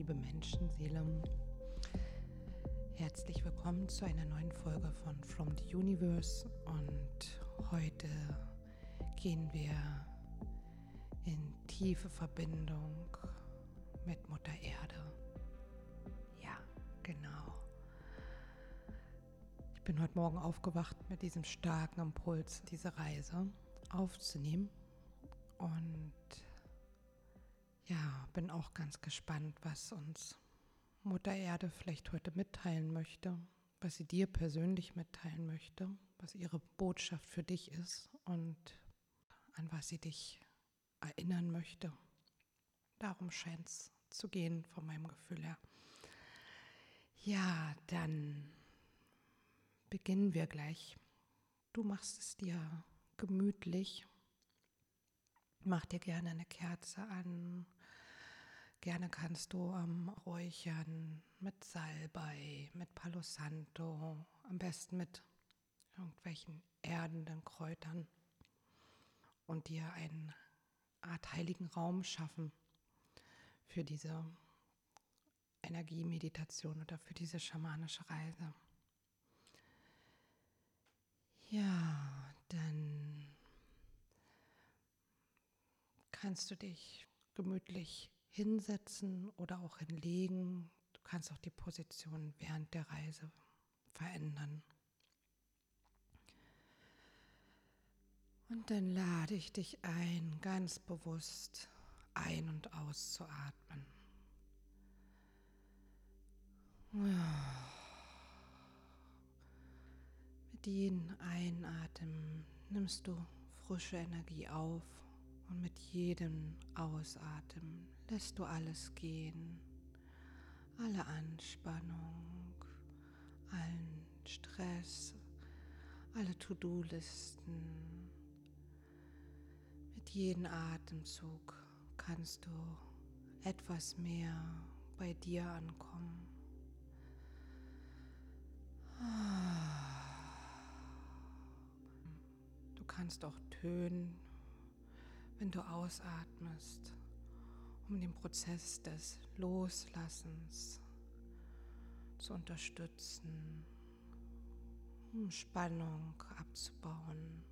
liebe Menschenseele. Herzlich willkommen zu einer neuen Folge von From the Universe und heute gehen wir in tiefe Verbindung mit Mutter Erde. Ja, genau. Ich bin heute Morgen aufgewacht mit diesem starken Impuls, diese Reise aufzunehmen und ja, bin auch ganz gespannt, was uns Mutter Erde vielleicht heute mitteilen möchte, was sie dir persönlich mitteilen möchte, was ihre Botschaft für dich ist und an was sie dich erinnern möchte. Darum scheint es zu gehen von meinem Gefühl her. Ja, dann beginnen wir gleich. Du machst es dir gemütlich. Mach dir gerne eine Kerze an Gerne kannst du ähm, räuchern mit Salbei, mit Palo Santo, am besten mit irgendwelchen erdenden Kräutern und dir eine Art heiligen Raum schaffen für diese Energiemeditation oder für diese schamanische Reise. Ja, dann kannst du dich gemütlich hinsetzen oder auch hinlegen. Du kannst auch die Position während der Reise verändern. Und dann lade ich dich ein, ganz bewusst ein- und auszuatmen. Mit jedem Einatmen nimmst du frische Energie auf und mit jedem Ausatmen lässt du alles gehen, alle Anspannung, allen Stress, alle To-Do-Listen. Mit jedem Atemzug kannst du etwas mehr bei dir ankommen. Du kannst auch Tönen wenn du ausatmest, um den Prozess des Loslassens zu unterstützen, um Spannung abzubauen.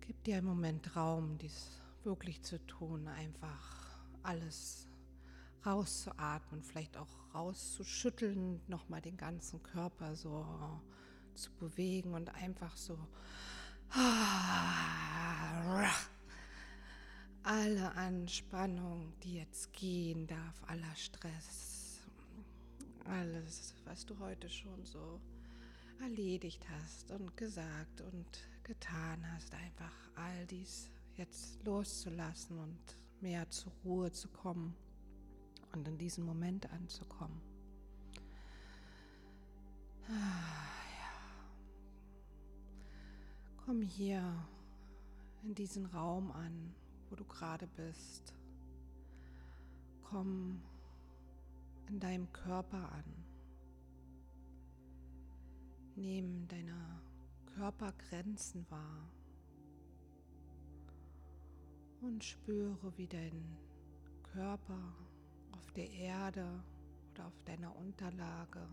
Gib dir einen Moment Raum, dies wirklich zu tun, einfach alles rauszuatmen, vielleicht auch rauszuschütteln, nochmal den ganzen Körper so zu bewegen und einfach so alle Anspannung, die jetzt gehen darf, aller Stress, alles, was du heute schon so erledigt hast und gesagt und getan hast, einfach all dies jetzt loszulassen und mehr zur Ruhe zu kommen und in diesen Moment anzukommen. Ah. Komm hier in diesen Raum an, wo du gerade bist. Komm in deinem Körper an. Nimm deine Körpergrenzen wahr und spüre, wie dein Körper auf der Erde oder auf deiner Unterlage,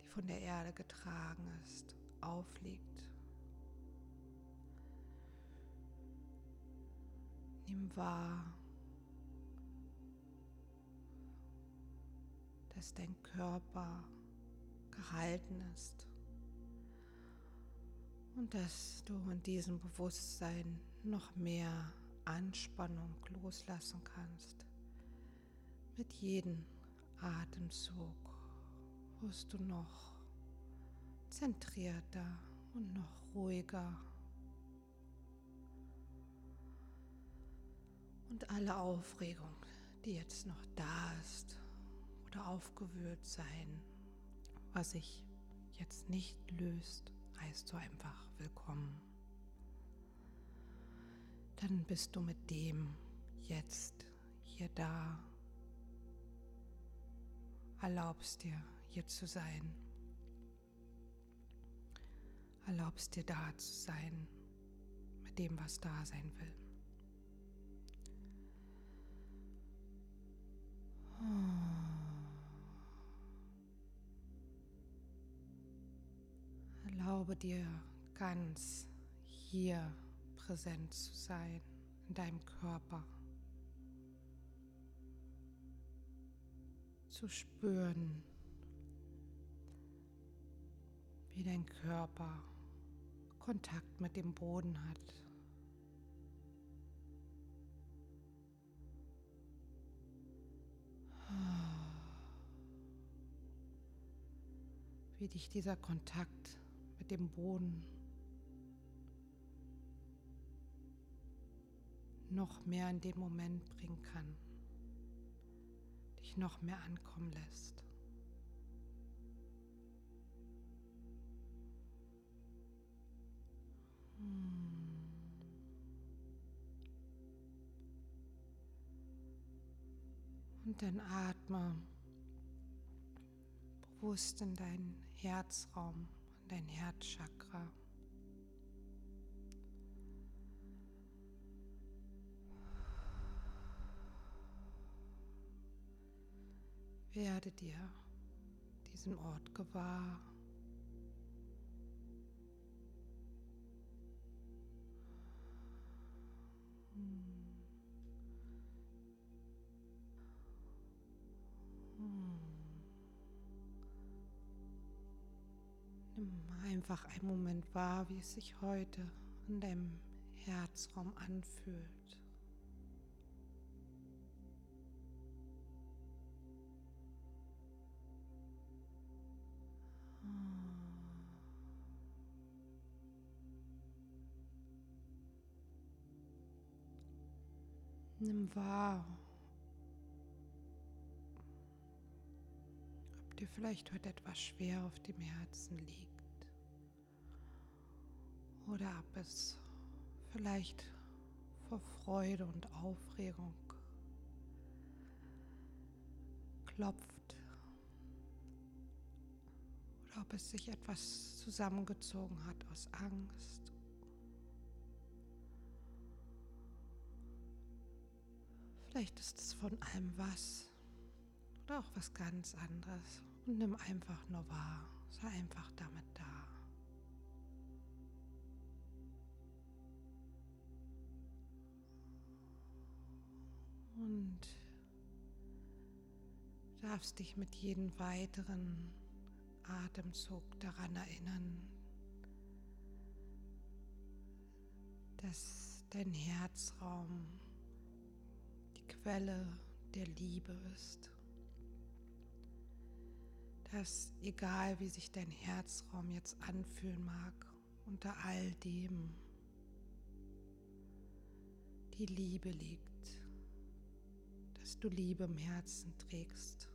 die von der Erde getragen ist, aufliegt. Nimm wahr, dass dein Körper gehalten ist und dass du in diesem Bewusstsein noch mehr Anspannung loslassen kannst. Mit jedem Atemzug wirst du noch zentrierter und noch ruhiger. Und alle Aufregung, die jetzt noch da ist oder aufgewühlt sein, was sich jetzt nicht löst, heißt du einfach willkommen. Dann bist du mit dem jetzt hier da, erlaubst dir hier zu sein, erlaubst dir da zu sein mit dem, was da sein will. Erlaube dir ganz hier präsent zu sein in deinem Körper. Zu spüren, wie dein Körper Kontakt mit dem Boden hat. Wie dich dieser Kontakt mit dem Boden noch mehr in den Moment bringen kann, dich noch mehr ankommen lässt. Und dann atme bewusst in deinen Herzraum, in dein Herzchakra. Werde dir diesen Ort gewahr. Nimm einfach einen Moment wahr, wie es sich heute in deinem Herzraum anfühlt. Nimm wahr, ob dir vielleicht heute etwas schwer auf dem Herzen liegt oder ob es vielleicht vor Freude und Aufregung klopft oder ob es sich etwas zusammengezogen hat aus Angst Vielleicht ist es von allem was oder auch was ganz anderes. Und nimm einfach nur wahr. Sei einfach damit da. Und darfst dich mit jedem weiteren Atemzug daran erinnern, dass dein Herzraum Quelle der Liebe ist. Dass egal wie sich dein Herzraum jetzt anfühlen mag, unter all dem die Liebe liegt, dass du Liebe im Herzen trägst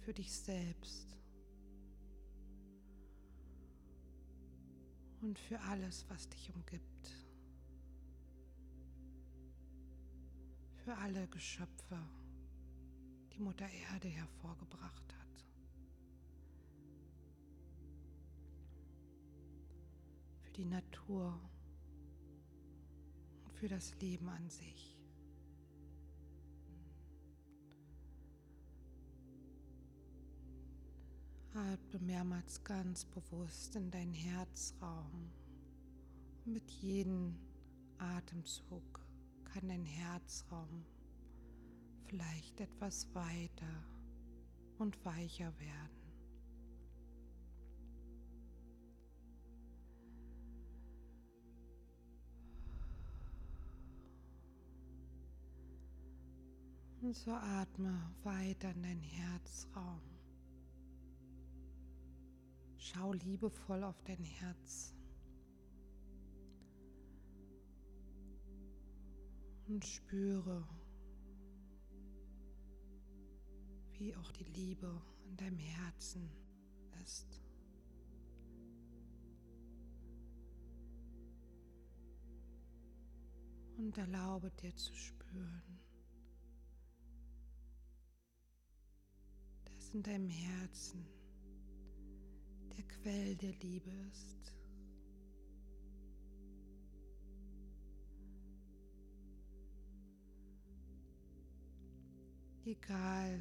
für dich selbst und für alles, was dich umgibt. für alle Geschöpfe, die Mutter Erde hervorgebracht hat. Für die Natur und für das Leben an sich. Atme mehrmals ganz bewusst in deinen Herzraum und mit jedem Atemzug kann dein Herzraum vielleicht etwas weiter und weicher werden. Und so atme weiter in dein Herzraum. Schau liebevoll auf dein Herz. und spüre, wie auch die Liebe in deinem Herzen ist. Und erlaube dir zu spüren, dass in deinem Herzen der Quell der Liebe ist. Egal,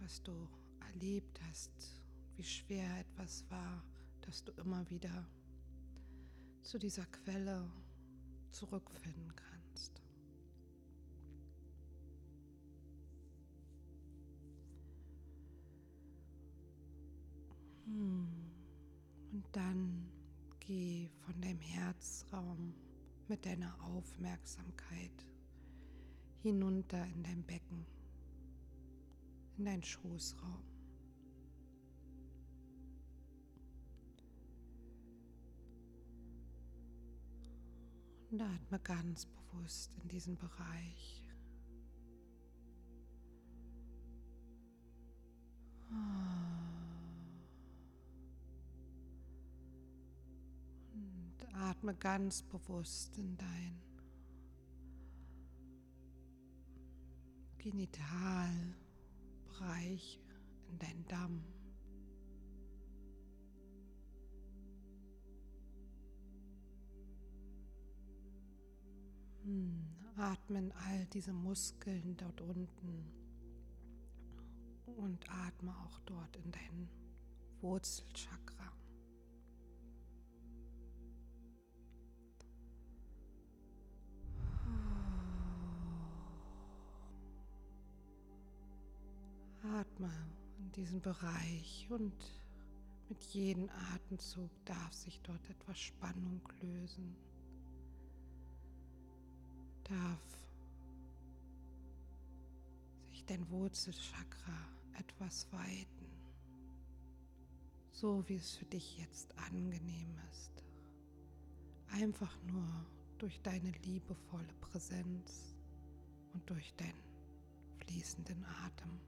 was du erlebt hast, wie schwer etwas war, dass du immer wieder zu dieser Quelle zurückfinden kannst. Hm. Und dann geh von deinem Herzraum mit deiner Aufmerksamkeit hinunter in dein Becken, in deinen Schoßraum. Und atme ganz bewusst in diesen Bereich. Atme ganz bewusst in dein Genitalbereich, in deinen Damm. Hm, atmen all diese Muskeln dort unten und atme auch dort in dein Wurzelchakra. Atme in diesen Bereich und mit jedem Atemzug darf sich dort etwas Spannung lösen darf sich dein Wurzelchakra etwas weiten, so wie es für dich jetzt angenehm ist. Einfach nur durch deine liebevolle Präsenz und durch deinen fließenden Atem.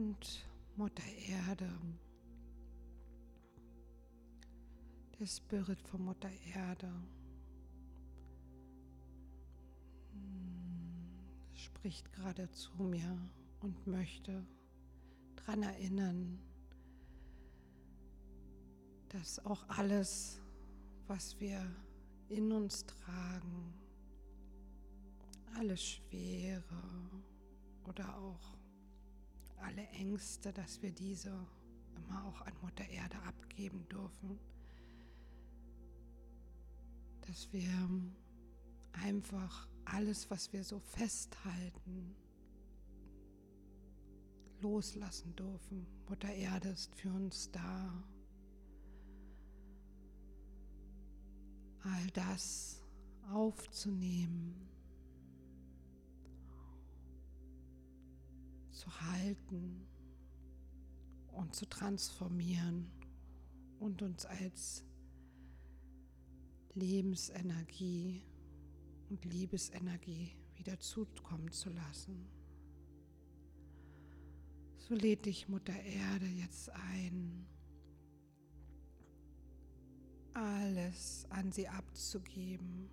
Und Mutter Erde. Der Spirit von Mutter Erde. Hm, spricht gerade zu mir und möchte daran erinnern, dass auch alles, was wir in uns tragen, alle Schwere oder auch alle Ängste, dass wir diese immer auch an Mutter Erde abgeben dürfen. Dass wir einfach alles, was wir so festhalten, loslassen dürfen. Mutter Erde ist für uns da. All das aufzunehmen zu halten und zu transformieren und uns als Lebensenergie und Liebesenergie wieder zukommen zu lassen. So lädt dich Mutter Erde jetzt ein, alles an sie abzugeben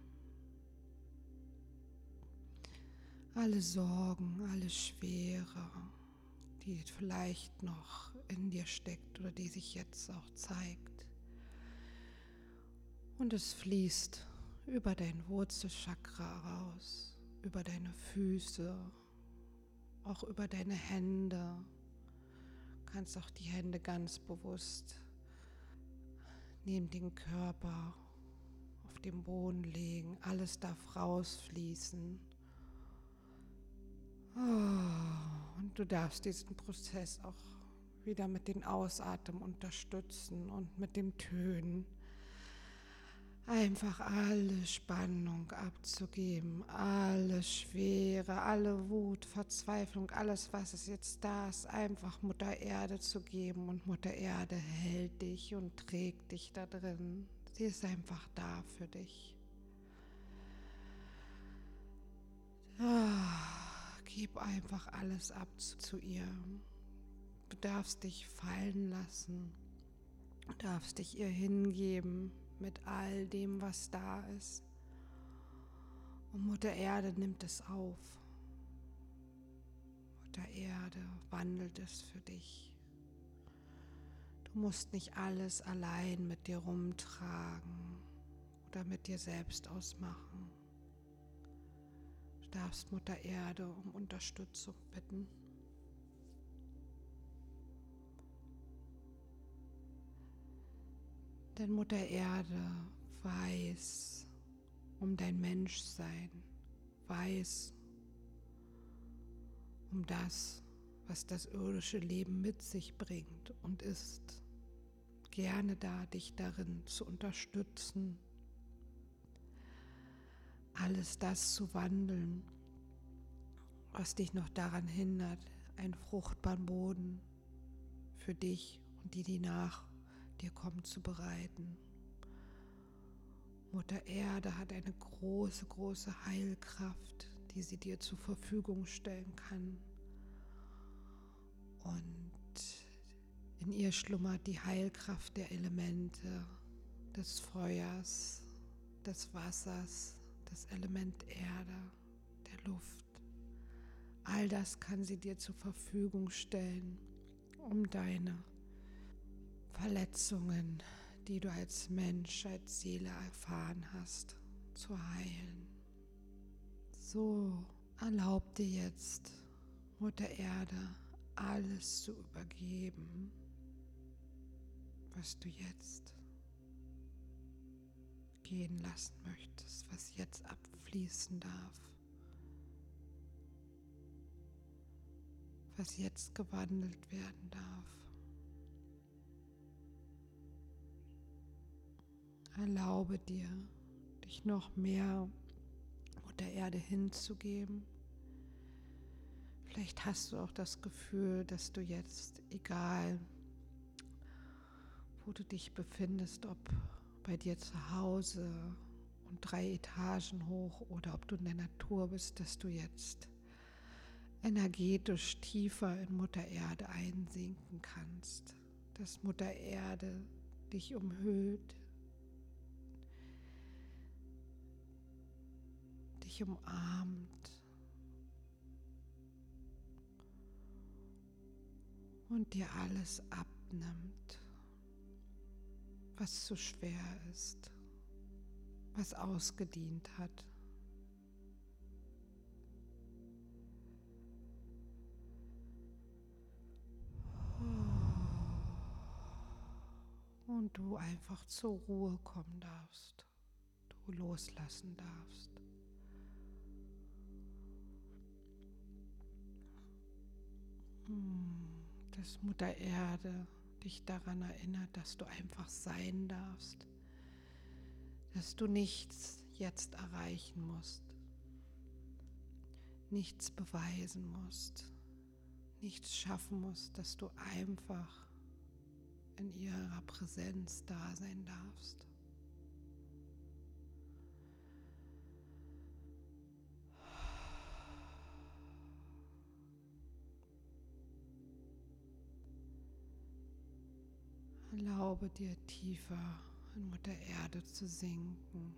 alle Sorgen, alle Schwere, die vielleicht noch in dir steckt oder die sich jetzt auch zeigt. Und es fließt über dein Wurzelchakra raus, über deine Füße, auch über deine Hände. Kannst auch die Hände ganz bewusst neben den Körper auf dem Boden legen. Alles darf rausfließen. Oh, und du darfst diesen Prozess auch wieder mit den Ausatmen unterstützen und mit dem Tönen. Einfach alle Spannung abzugeben, alle Schwere, alle Wut, Verzweiflung, alles, was es jetzt da ist, einfach Mutter Erde zu geben. Und Mutter Erde hält dich und trägt dich da drin. Sie ist einfach da für dich. Ah. Gib einfach alles ab zu ihr. Du darfst dich fallen lassen. Du darfst dich ihr hingeben mit all dem, was da ist. Und Mutter Erde nimmt es auf. Mutter Erde wandelt es für dich. Du musst nicht alles allein mit dir rumtragen oder mit dir selbst ausmachen. Du darfst Mutter Erde um Unterstützung bitten. Denn Mutter Erde weiß um dein Menschsein, weiß um das, was das irdische Leben mit sich bringt und ist gerne da, dich darin zu unterstützen, alles das zu wandeln, was dich noch daran hindert, einen fruchtbaren Boden für dich und die, die nach dir kommen, zu bereiten. Mutter Erde hat eine große, große Heilkraft, die sie dir zur Verfügung stellen kann. Und in ihr schlummert die Heilkraft der Elemente, des Feuers, des Wassers, das Element Erde, der Luft. All das kann sie dir zur Verfügung stellen, um deine Verletzungen, die du als Mensch, als Seele erfahren hast, zu heilen. So erlaub dir jetzt, Mutter Erde, alles zu übergeben, was du jetzt gehen lassen möchtest, was jetzt abfließen darf, was jetzt gewandelt werden darf. Erlaube dir, dich noch mehr Mutter Erde hinzugeben. Vielleicht hast du auch das Gefühl, dass du jetzt, egal wo du dich befindest, ob bei dir zu Hause und drei Etagen hoch oder ob du in der Natur bist, dass du jetzt energetisch tiefer in Mutter Erde einsinken kannst, dass Mutter Erde dich umhüllt, dich umarmt und dir alles abnimmt was zu schwer ist, was ausgedient hat. Und du einfach zur Ruhe kommen darfst, du loslassen darfst. Hm, das Mutter Erde dich daran erinnert, dass du einfach sein darfst, dass du nichts jetzt erreichen musst, nichts beweisen musst, nichts schaffen musst, dass du einfach in ihrer Präsenz da sein darfst. Erlaube dir tiefer in Mutter Erde zu sinken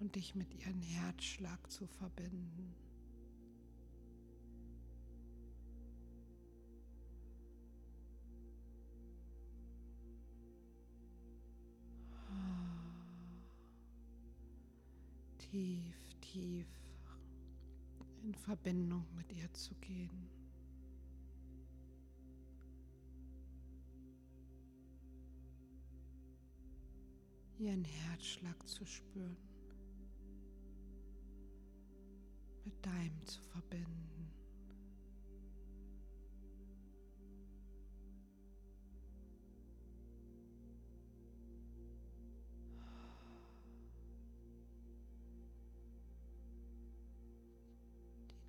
und dich mit ihrem Herzschlag zu verbinden. Tief, tief in Verbindung mit ihr zu gehen. Ihren Herzschlag zu spüren, mit deinem zu verbinden.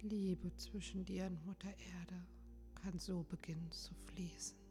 Die Liebe zwischen dir und Mutter Erde kann so beginnen zu fließen.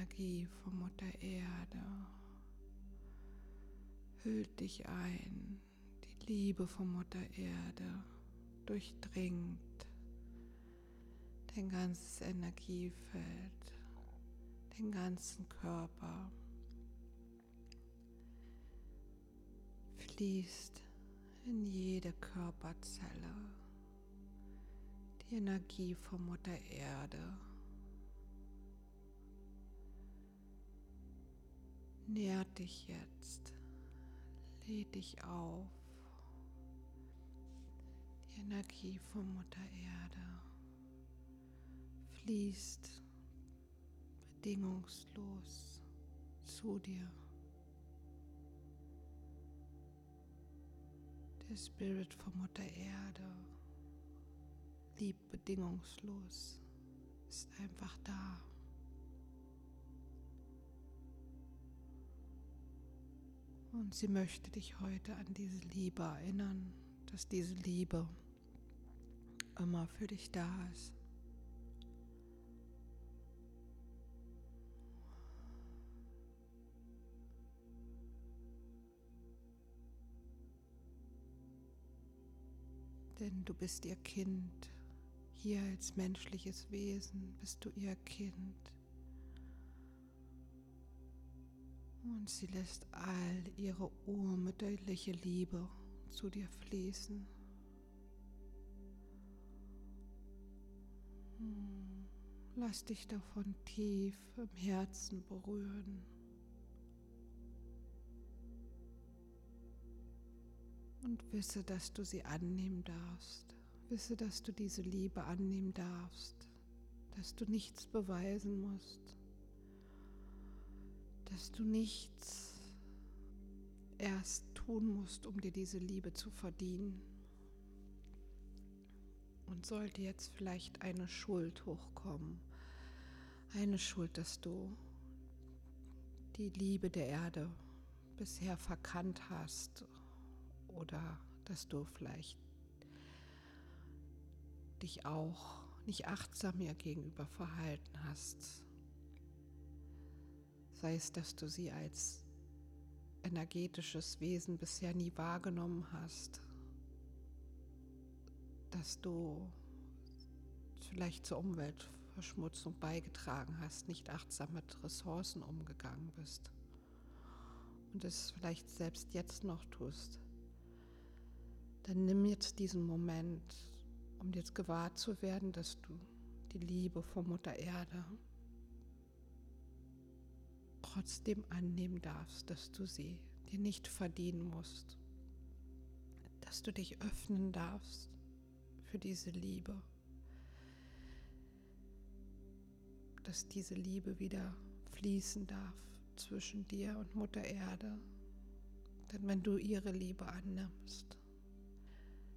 Energie von Mutter Erde hüllt dich ein. Die Liebe von Mutter Erde durchdringt dein ganzes Energiefeld, den ganzen Körper. Fließt in jede Körperzelle die Energie von Mutter Erde. Nährt dich jetzt, lädt dich auf. Die Energie von Mutter Erde fließt bedingungslos zu dir. Der Spirit von Mutter Erde liebt bedingungslos, ist einfach da. Und sie möchte dich heute an diese Liebe erinnern, dass diese Liebe immer für dich da ist. Denn du bist ihr Kind. Hier als menschliches Wesen bist du ihr Kind. Und sie lässt all ihre urmütterliche Liebe zu dir fließen. Hm, lass dich davon tief im Herzen berühren. Und wisse, dass du sie annehmen darfst. Wisse, dass du diese Liebe annehmen darfst. Dass du nichts beweisen musst dass du nichts erst tun musst, um dir diese Liebe zu verdienen. Und sollte jetzt vielleicht eine Schuld hochkommen, eine Schuld, dass du die Liebe der Erde bisher verkannt hast oder dass du vielleicht dich auch nicht achtsam ihr gegenüber verhalten hast, sei es, dass du sie als energetisches Wesen bisher nie wahrgenommen hast, dass du vielleicht zur Umweltverschmutzung beigetragen hast, nicht achtsam mit Ressourcen umgegangen bist. Und es vielleicht selbst jetzt noch tust, dann nimm jetzt diesen Moment, um jetzt gewahr zu werden, dass du die Liebe von Mutter Erde trotzdem annehmen darfst, dass du sie dir nicht verdienen musst, dass du dich öffnen darfst für diese Liebe, dass diese Liebe wieder fließen darf zwischen dir und Mutter Erde. Denn wenn du ihre Liebe annimmst,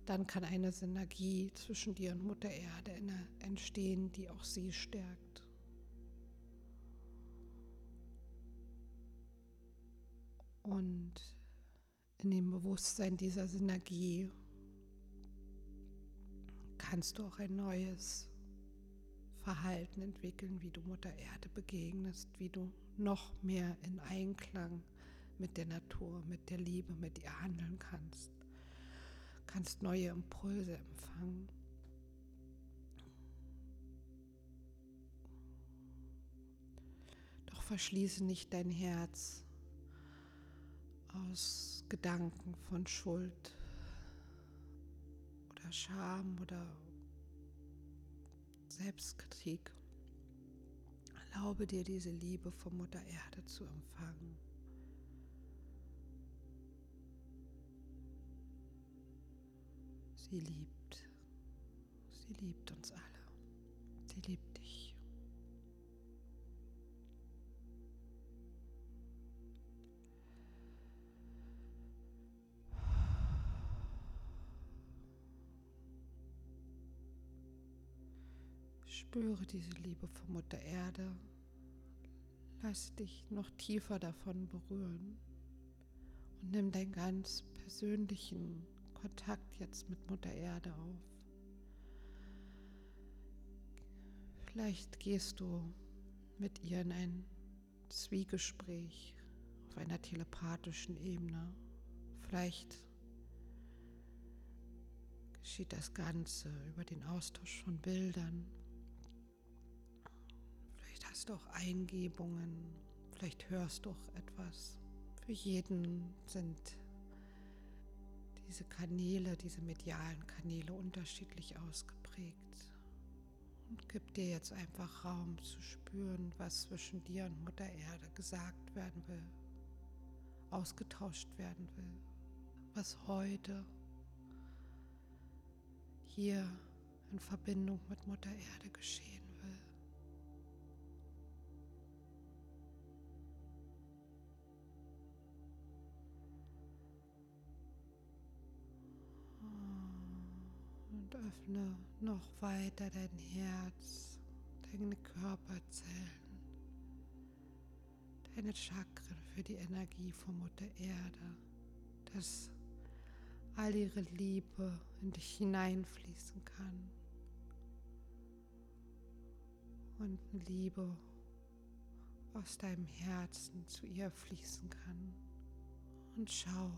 dann kann eine Synergie zwischen dir und Mutter Erde entstehen, die auch sie stärkt. Und in dem Bewusstsein dieser Synergie kannst du auch ein neues Verhalten entwickeln, wie du Mutter Erde begegnest, wie du noch mehr in Einklang mit der Natur, mit der Liebe, mit ihr handeln kannst. Kannst neue Impulse empfangen. Doch verschließe nicht dein Herz aus Gedanken von Schuld oder Scham oder Selbstkritik. Erlaube dir diese Liebe von Mutter Erde zu empfangen. Sie liebt, sie liebt uns alle. Spüre diese Liebe von Mutter Erde. Lass dich noch tiefer davon berühren und nimm deinen ganz persönlichen Kontakt jetzt mit Mutter Erde auf. Vielleicht gehst du mit ihr in ein Zwiegespräch auf einer telepathischen Ebene. Vielleicht geschieht das Ganze über den Austausch von Bildern. Hast auch Eingebungen, vielleicht hörst du auch etwas. Für jeden sind diese Kanäle, diese medialen Kanäle unterschiedlich ausgeprägt. Und gib dir jetzt einfach Raum zu spüren, was zwischen dir und Mutter Erde gesagt werden will, ausgetauscht werden will, was heute hier in Verbindung mit Mutter Erde geschehen Öffne noch weiter dein Herz, deine Körperzellen, deine Chakren für die Energie von Mutter Erde, dass all ihre Liebe in dich hineinfließen kann. Und Liebe aus deinem Herzen zu ihr fließen kann. Und schau,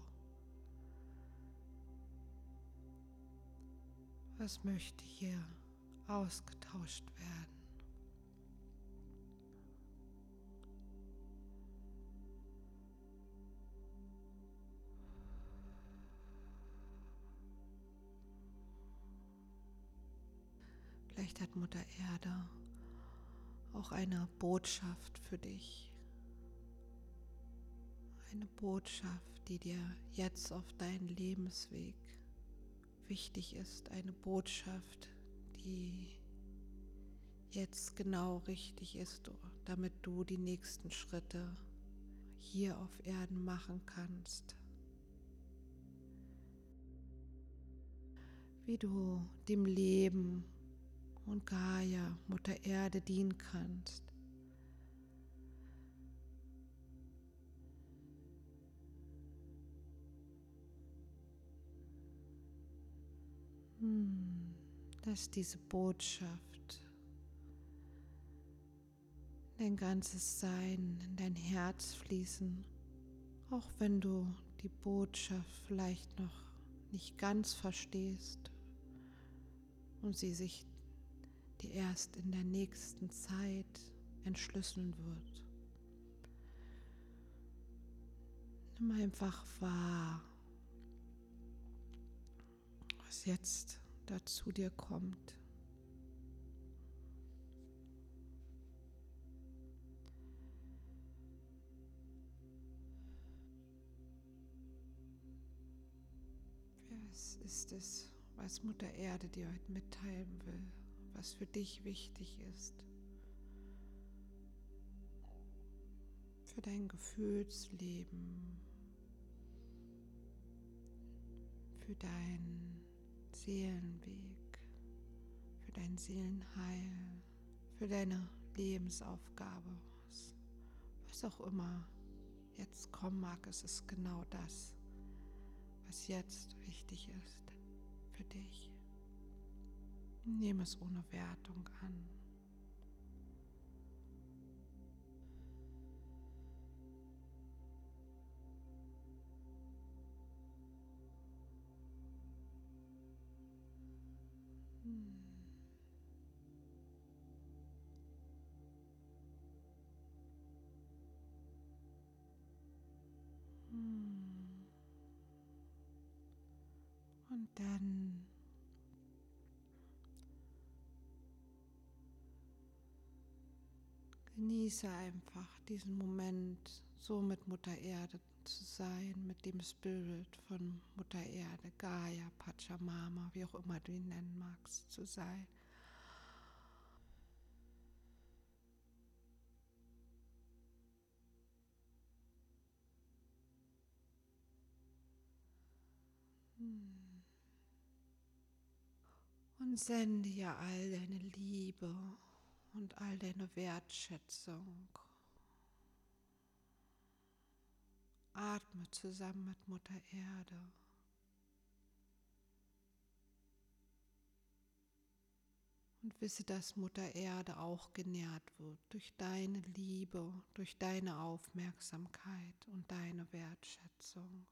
was möchte hier ausgetauscht werden. Vielleicht hat Mutter Erde auch eine Botschaft für dich. Eine Botschaft, die dir jetzt auf deinen Lebensweg wichtig ist. Eine Botschaft, die jetzt genau richtig ist, damit du die nächsten Schritte hier auf Erden machen kannst. Wie du dem Leben und Gaia, Mutter Erde, dienen kannst. Dass diese Botschaft dein ganzes Sein, in dein Herz fließen, auch wenn du die Botschaft vielleicht noch nicht ganz verstehst und sie sich die erst in der nächsten Zeit entschlüsseln wird. Nimm einfach wahr, was jetzt dazu dir kommt. Was ist es, was Mutter Erde dir heute mitteilen will? was für dich wichtig ist. Für dein Gefühlsleben, für deinen Seelenweg, für dein Seelenheil, für deine Lebensaufgabe, was auch immer jetzt kommen mag, es ist genau das, was jetzt wichtig ist für dich. Nehme es ohne Wertung an. Und dann Genieße einfach diesen Moment, so mit Mutter Erde zu sein, mit dem Spirit von Mutter Erde, Gaia, Pachamama, wie auch immer du ihn nennen magst, zu sein. Sende ja all deine Liebe und all deine Wertschätzung. Atme zusammen mit Mutter Erde. Und wisse, dass Mutter Erde auch genährt wird durch deine Liebe, durch deine Aufmerksamkeit und deine Wertschätzung.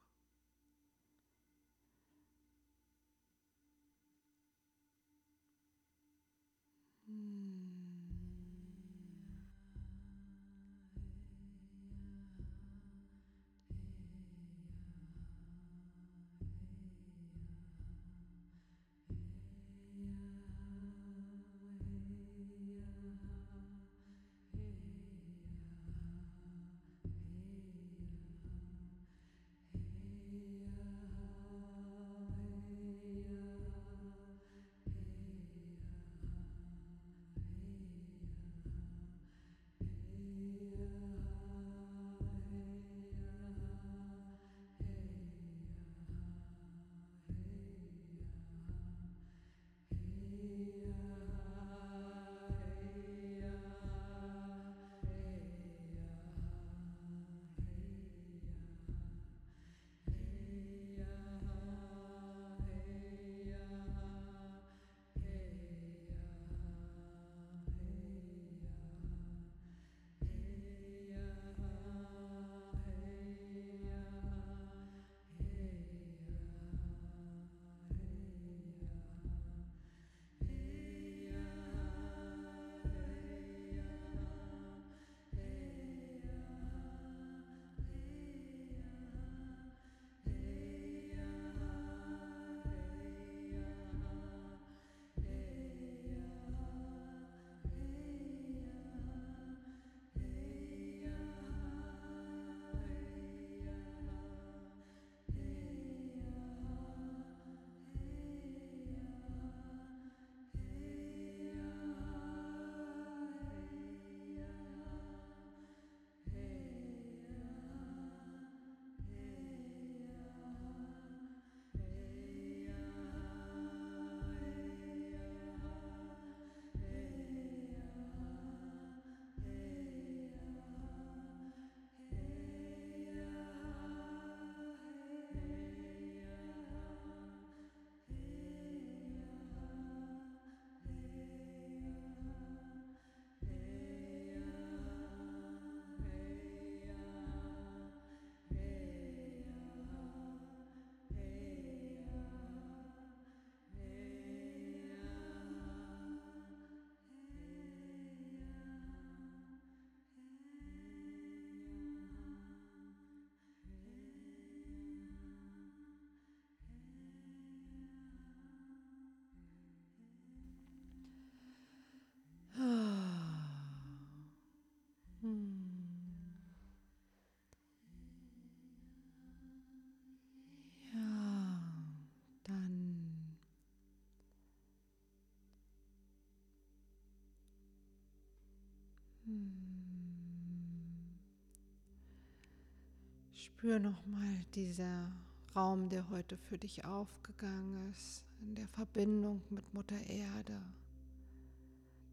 Spür nochmal dieser Raum, der heute für dich aufgegangen ist, in der Verbindung mit Mutter Erde.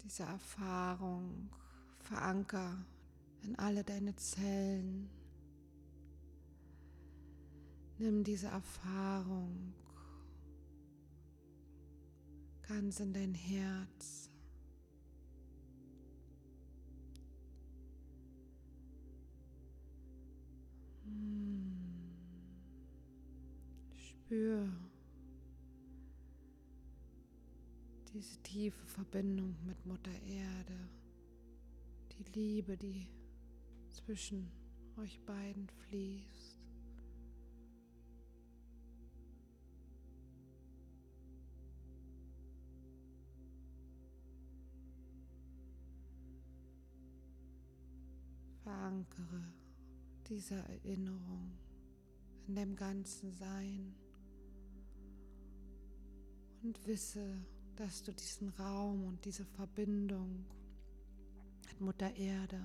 Diese Erfahrung veranker in alle deine Zellen. Nimm diese Erfahrung ganz in dein Herz. Spür diese tiefe Verbindung mit Mutter Erde, die Liebe, die zwischen euch beiden fließt. Verankere diese Erinnerung in dem ganzen Sein. Und wisse, dass du diesen Raum und diese Verbindung mit Mutter Erde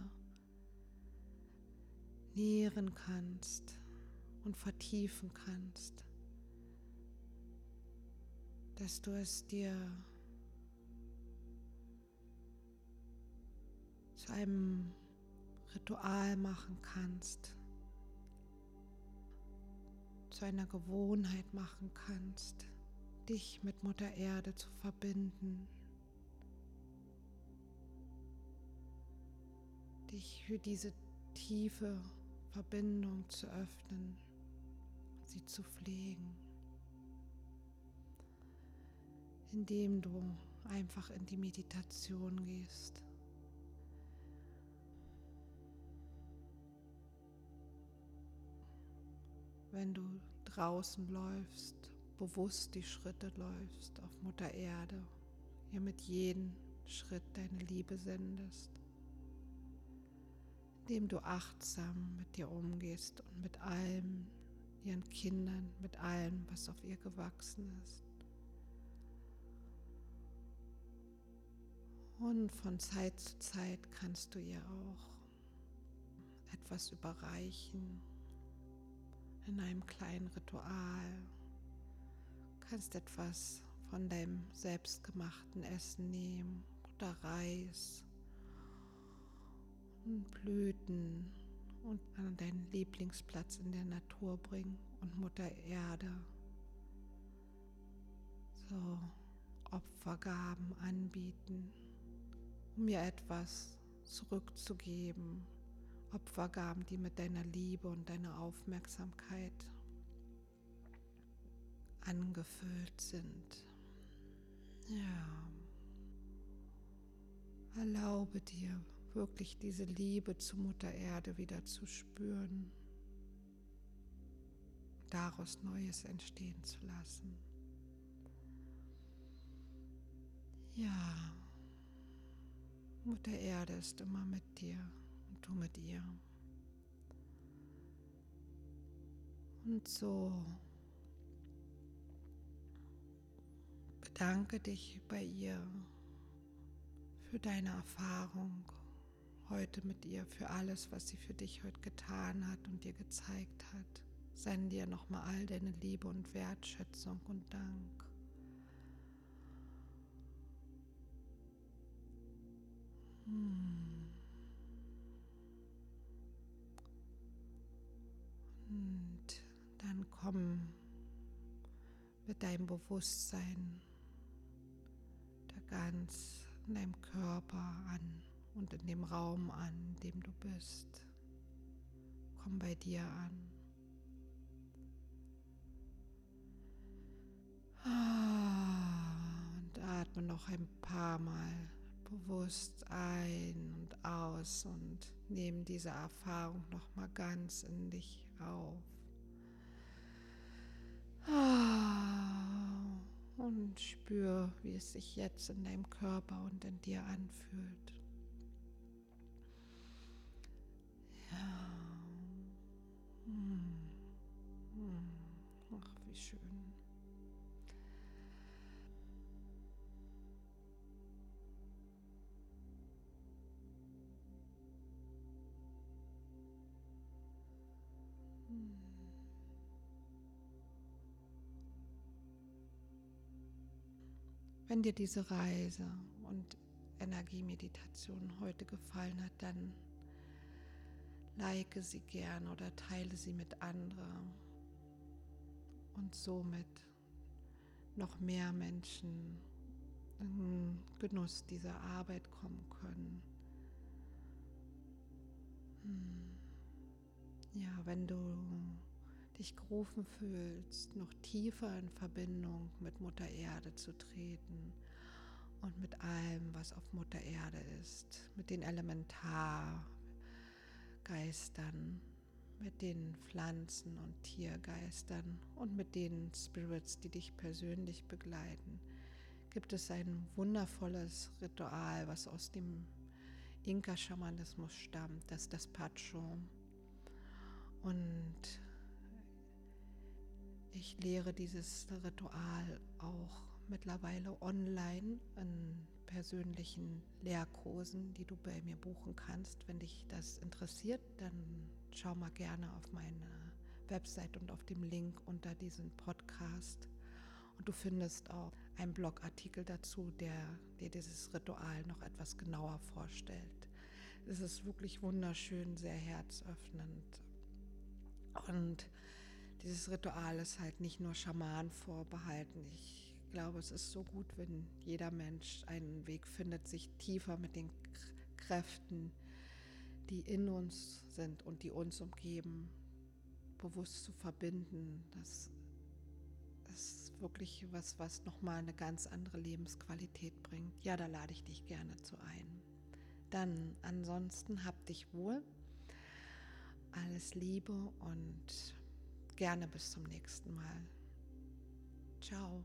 nähren kannst und vertiefen kannst, dass du es dir zu einem Ritual machen kannst, zu einer Gewohnheit machen kannst, dich mit Mutter Erde zu verbinden, dich für diese tiefe Verbindung zu öffnen, sie zu pflegen, indem du einfach in die Meditation gehst. Wenn du draußen läufst, bewusst die Schritte läufst auf Mutter Erde, ihr mit jedem Schritt deine Liebe sendest, indem du achtsam mit dir umgehst und mit allem, ihren Kindern, mit allem, was auf ihr gewachsen ist. Und von Zeit zu Zeit kannst du ihr auch etwas überreichen in einem kleinen Ritual. Du kannst etwas von deinem selbstgemachten Essen nehmen oder Reis und Blüten und an deinen Lieblingsplatz in der Natur bringen und Mutter Erde so Opfergaben anbieten um mir etwas zurückzugeben. Opfergaben, die mit deiner Liebe und deiner Aufmerksamkeit angefüllt sind. Ja. Erlaube dir wirklich diese Liebe zu Mutter Erde wieder zu spüren, daraus Neues entstehen zu lassen. Ja. Mutter Erde ist immer mit dir du mit ihr. Und so bedanke dich bei ihr für deine Erfahrung heute mit ihr, für alles, was sie für dich heute getan hat und dir gezeigt hat. Sende dir nochmal all deine Liebe und Wertschätzung und Dank. Hm. Und dann komm mit deinem Bewusstsein da ganz in deinem Körper an und in dem Raum an, in dem du bist. Komm bei dir an. Ah, und atme noch ein paar Mal bewusst ein und aus und nimm diese Erfahrung noch mal ganz in dich auf. Ah, und spür, wie es sich jetzt in deinem Körper und in dir anfühlt. Ja. Hm. Hm. Wenn dir diese Reise und Energiemeditation heute gefallen hat, dann like sie gern oder teile sie mit anderen und somit noch mehr Menschen in Genuss dieser Arbeit kommen können. Hm. Ja, wenn du dich gerufen fühlst, noch tiefer in Verbindung mit Mutter Erde zu treten und mit allem, was auf Mutter Erde ist, mit den Elementargeistern, mit den Pflanzen- und Tiergeistern und mit den Spirits, die dich persönlich begleiten, gibt es ein wundervolles Ritual, was aus dem Inka-Schamanismus stammt, das das Pacho. Und ich lehre dieses Ritual auch mittlerweile online in persönlichen Lehrkursen, die du bei mir buchen kannst. Wenn dich das interessiert, dann schau mal gerne auf meine Website und auf dem Link unter diesem Podcast. Und du findest auch einen Blogartikel dazu, der dir dieses Ritual noch etwas genauer vorstellt. Es ist wirklich wunderschön, sehr herzöffnend. Und dieses Ritual ist halt nicht nur Schamanen vorbehalten. Ich glaube, es ist so gut, wenn jeder Mensch einen Weg findet, sich tiefer mit den Kräften die in uns sind und die uns umgeben, bewusst zu verbinden. Das ist wirklich was, was nochmal eine ganz andere Lebensqualität bringt. Ja, da lade ich dich gerne zu ein. Dann ansonsten hab dich wohl. Alles Liebe und gerne bis zum nächsten Mal. Ciao.